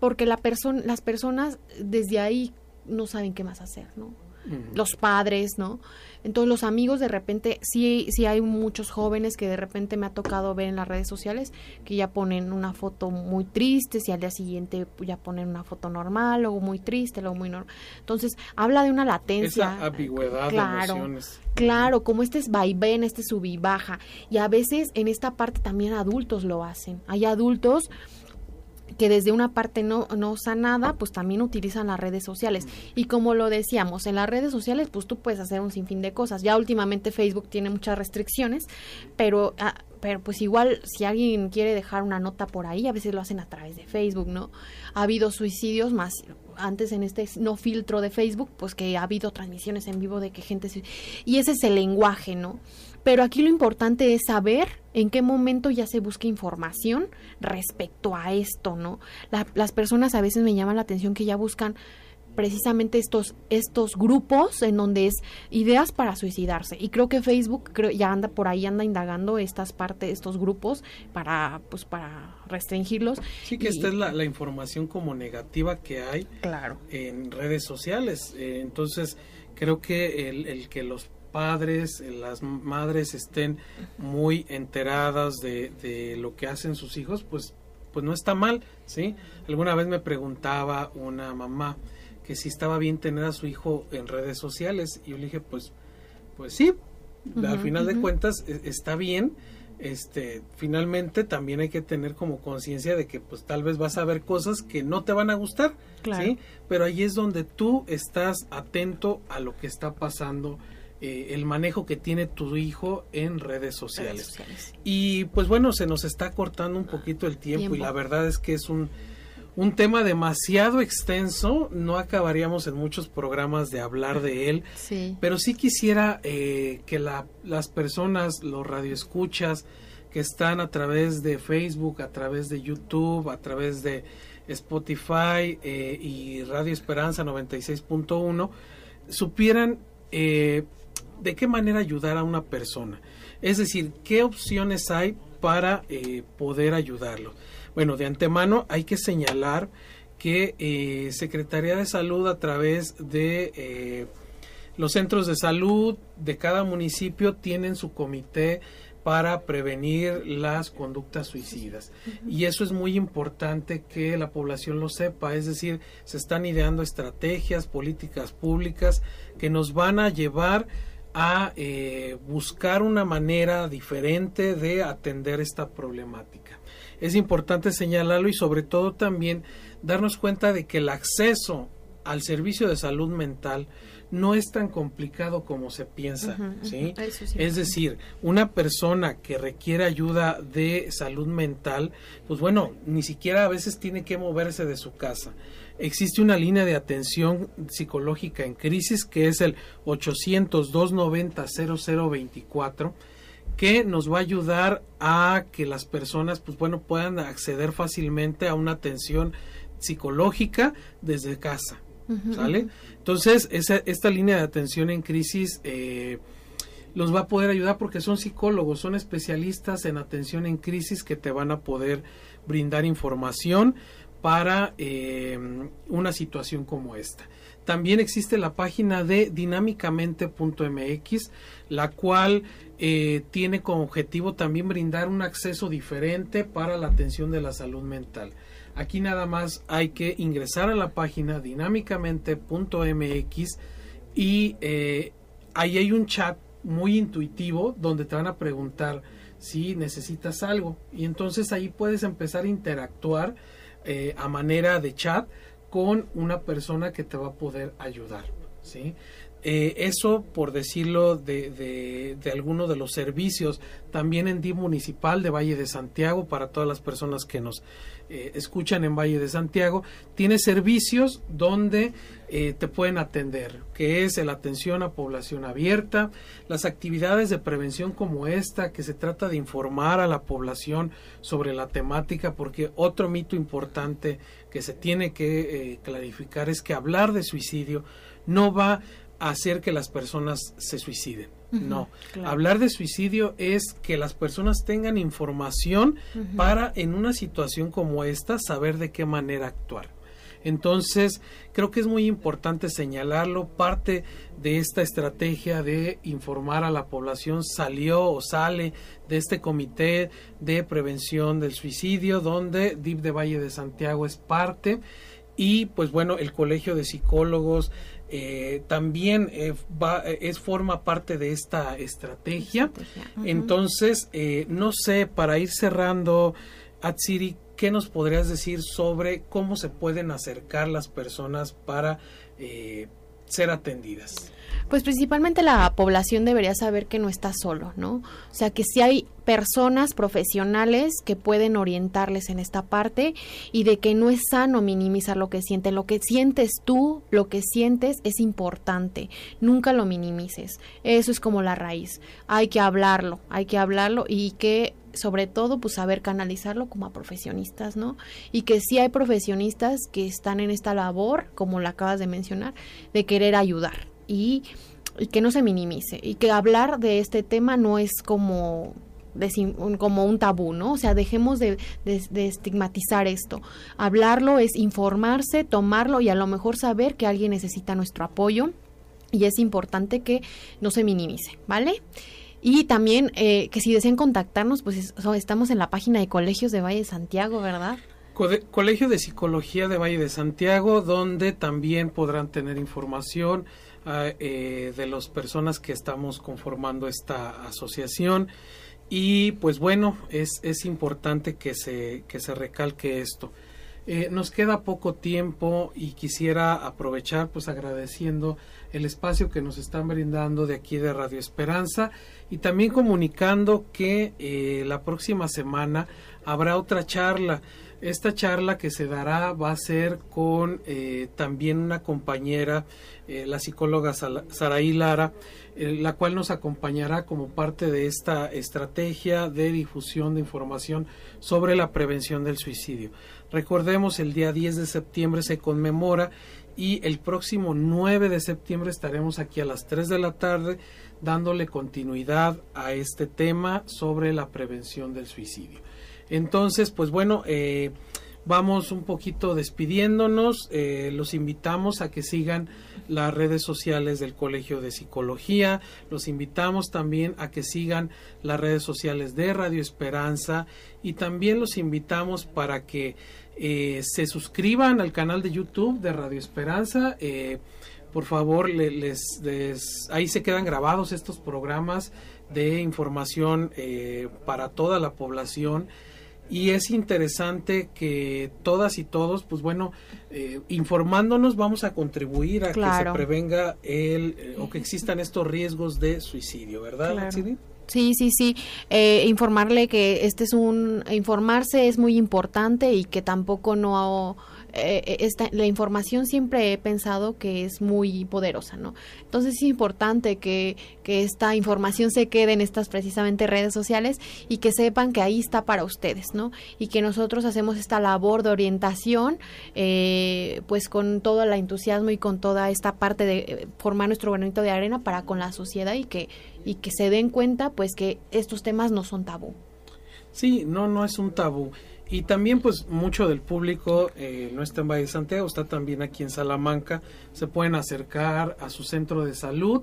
Porque la persona, las personas desde ahí no saben qué más hacer, ¿no? Los padres, ¿no? Entonces los amigos de repente, sí, sí hay muchos jóvenes que de repente me ha tocado ver en las redes sociales que ya ponen una foto muy triste, y al día siguiente ya ponen una foto normal, luego muy triste, luego muy normal. Entonces habla de una latencia. Esa ambigüedad claro, de emociones. Claro, como este es vaivén, este sub y baja. Y a veces en esta parte también adultos lo hacen. Hay adultos que desde una parte no, no sanada, pues también utilizan las redes sociales. Y como lo decíamos, en las redes sociales, pues tú puedes hacer un sinfín de cosas. Ya últimamente Facebook tiene muchas restricciones, pero, ah, pero pues igual si alguien quiere dejar una nota por ahí, a veces lo hacen a través de Facebook, ¿no? Ha habido suicidios más antes en este no filtro de Facebook, pues que ha habido transmisiones en vivo de que gente se... Y ese es el lenguaje, ¿no? Pero aquí lo importante es saber en qué momento ya se busca información respecto a esto, ¿no? las personas a veces me llaman la atención que ya buscan precisamente estos estos grupos en donde es ideas para suicidarse. Y creo que Facebook creo, ya anda por ahí anda indagando estas partes estos grupos para pues para restringirlos. Sí que esta es la, información como negativa que hay claro. en redes sociales. Eh, entonces creo que el, el que los padres, eh, las madres estén muy enteradas de, de, lo que hacen sus hijos, pues, pues no está mal, ¿sí? Alguna vez me preguntaba una mamá que si estaba bien tener a su hijo en redes sociales y yo le dije, pues, pues sí, al final de cuentas e, está bien, este, finalmente también hay que tener como conciencia de que pues tal vez vas a ver cosas que no te van a gustar, ¿sí? Pero ahí es donde tú estás atento a lo que está pasando eh, el manejo que tiene tu hijo en redes sociales. Y pues bueno, se nos está cortando un poquito el tiempo, y la verdad es que es un, un tema demasiado extenso, no acabaríamos en muchos programas de hablar de él, pero sí quisiera eh, que la, las personas, los radioescuchas que están a través de Facebook, a través de YouTube, a través de Spotify eh, y Radio Esperanza 96.1, supieran eh, de qué manera ayudar a una persona. Es decir, qué opciones hay para eh, poder ayudarlo. Bueno, de antemano hay que señalar que eh, Secretaría de Salud a través de eh, los centros de salud de cada municipio tienen su comité para prevenir las conductas suicidas. Y eso es muy importante que la población lo sepa, es decir, se están ideando estrategias, políticas públicas que nos van a llevar a eh, buscar una manera diferente de atender esta problemática. Es importante señalarlo y sobre todo también darnos cuenta de que el acceso al servicio de salud mental no es tan complicado como se piensa, ¿sí? Es decir, una persona que requiere ayuda de salud mental, pues bueno, ni siquiera a veces tiene que moverse de su casa. Existe una línea de atención psicológica en crisis que es el 800-290-0024 que nos va a ayudar a que las personas pues bueno puedan acceder fácilmente a una atención psicológica desde casa ¿sale? Entonces, esa, esta línea de atención en crisis eh, los va a poder ayudar porque son psicólogos, son especialistas en atención en crisis que te van a poder brindar información para eh, una situación como esta. También existe la página de dinámicamente.mx, la cual eh, tiene como objetivo también brindar un acceso diferente para la atención de la salud mental. Aquí nada más hay que ingresar a la página dinámicamente.mx y eh, ahí hay un chat muy intuitivo donde te van a preguntar si necesitas algo y entonces ahí puedes empezar a interactuar eh, a manera de chat con una persona que te va a poder ayudar. ¿sí? Eh, eso, por decirlo, de, de, de alguno de los servicios, también en DIV municipal de Valle de Santiago, para todas las personas que nos eh, escuchan en Valle de Santiago, tiene servicios donde eh, te pueden atender, que es la atención a población abierta, las actividades de prevención como esta, que se trata de informar a la población sobre la temática, porque otro mito importante que se tiene que clarificar es que hablar de suicidio no va hacer que las personas se suiciden. no, hablar de suicidio es que las personas tengan información para en una situación como esta saber de qué manera actuar. Entonces, creo que es muy importante señalarlo. Parte de esta estrategia de informar a la población salió o sale de este comité de prevención del suicidio, donde DIP de Valle de Santiago es parte. Y pues bueno, el Colegio de Psicólogos, eh, también eh, va, es forma parte de esta estrategia. Entonces, eh, no sé, para ir cerrando, Atsiri, ¿qué nos podrías decir sobre cómo se pueden acercar las personas para ser atendidas? Pues principalmente la población debería saber que no está solo, ¿no? O sea, que si hay personas profesionales que pueden orientarles en esta parte y de que no es sano minimizar lo que sienten. Lo que sientes tú, lo que sientes es importante. Nunca lo minimices. Eso es como la raíz. Hay que hablarlo, hay que hablarlo y que sobre todo pues saber canalizarlo como a profesionistas, ¿no? Y que sí hay profesionistas que están en esta labor, como la acabas de mencionar, de querer ayudar y, que no se minimice y que hablar de este tema no es como como un tabú, ¿no? O sea, dejemos de, de, estigmatizar esto. Hablarlo es informarse, tomarlo y a lo mejor saber que alguien necesita nuestro apoyo y es importante que no se minimice, ¿vale? Y también eh, que si desean contactarnos, pues estamos en la página de Colegios de Valle de Santiago, ¿verdad? Colegio de Psicología de Valle de Santiago, donde también podrán tener información eh, de las personas que estamos conformando esta asociación. Y pues bueno es, es importante que se, que se recalque esto. Eh, nos queda poco tiempo y quisiera aprovechar pues agradeciendo el espacio que nos están brindando de aquí de Radio Esperanza y también comunicando que eh, la próxima semana habrá otra charla esta charla que se dará va a ser con eh, también una compañera, eh, la psicóloga Saraí Lara, eh, la cual nos acompañará como parte de esta estrategia de difusión de información sobre la prevención del suicidio. Recordemos, el día 10 de septiembre se conmemora y el próximo 9 de septiembre estaremos aquí a las 3 de la tarde dándole continuidad a este tema sobre la prevención del suicidio. Entonces, pues bueno, eh, vamos un poquito despidiéndonos. Eh, los invitamos a que sigan las redes sociales del Colegio de Psicología. Los invitamos también a que sigan las redes sociales de Radio Esperanza y también los invitamos para que eh, se suscriban al canal de YouTube de Radio Esperanza. Eh, por favor, les, ahí se quedan grabados estos programas de información para toda la población y es interesante que todas y todos, pues bueno, informándonos vamos a contribuir a que se prevenga el o que existan estos riesgos de suicidio, ¿verdad? Sí, sí, sí. Eh, informarle que este es un informarse es muy importante y que tampoco no eh, eh, esta, la información siempre he pensado que es muy poderosa, ¿no? Entonces es importante que, que esta información se quede en estas precisamente redes sociales y que sepan que ahí está para ustedes, ¿no? Y que nosotros hacemos esta labor de orientación, eh, pues con todo el entusiasmo y con toda esta parte de formar nuestro granito de arena para con la sociedad y que, y que se den cuenta, pues que estos temas no son tabú. Sí, no, no es un tabú. Y también pues mucho del público eh, no está en Valle de Santiago, está también aquí en Salamanca. Se pueden acercar a su centro de salud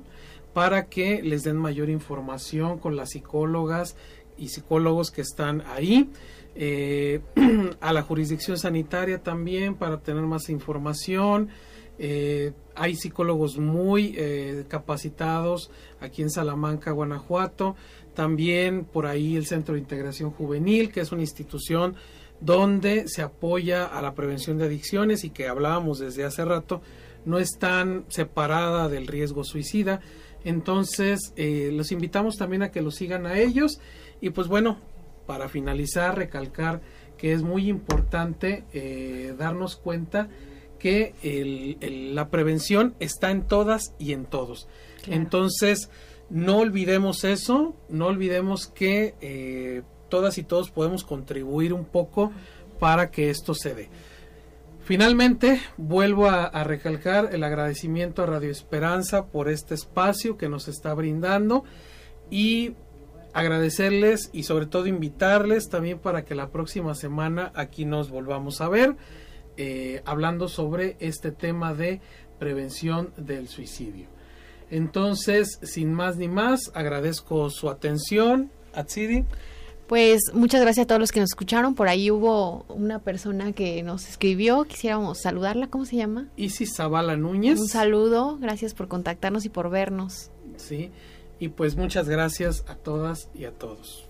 para que les den mayor información con las psicólogas y psicólogos que están ahí. Eh, a la jurisdicción sanitaria también para tener más información. Eh, hay psicólogos muy capacitados aquí en Salamanca, Guanajuato. También por ahí el Centro de Integración Juvenil, que es una institución donde se apoya a la prevención de adicciones y que hablábamos desde hace rato, no es tan separada del riesgo suicida. Entonces, eh, los invitamos también a que lo sigan a ellos. Y pues bueno, para finalizar, recalcar que es muy importante eh, darnos cuenta que la prevención está en todas y en todos. Entonces, no olvidemos eso, no olvidemos que eh, todas y todos podemos contribuir un poco para que esto se dé. Finalmente, vuelvo a, recalcar el agradecimiento a Radio Esperanza por este espacio que nos está brindando y agradecerles y sobre todo invitarles también para que la próxima semana aquí nos volvamos a ver eh, hablando sobre este tema de prevención del suicidio. Entonces, sin más ni más, agradezco su atención. Atsiri. Pues muchas gracias a todos los que nos escucharon. Por ahí hubo una persona que nos escribió. Quisiéramos saludarla. ¿Cómo se llama? Isis Zavala Núñez. Un saludo. Gracias por contactarnos y por vernos. Sí. Y pues muchas gracias a todas y a todos.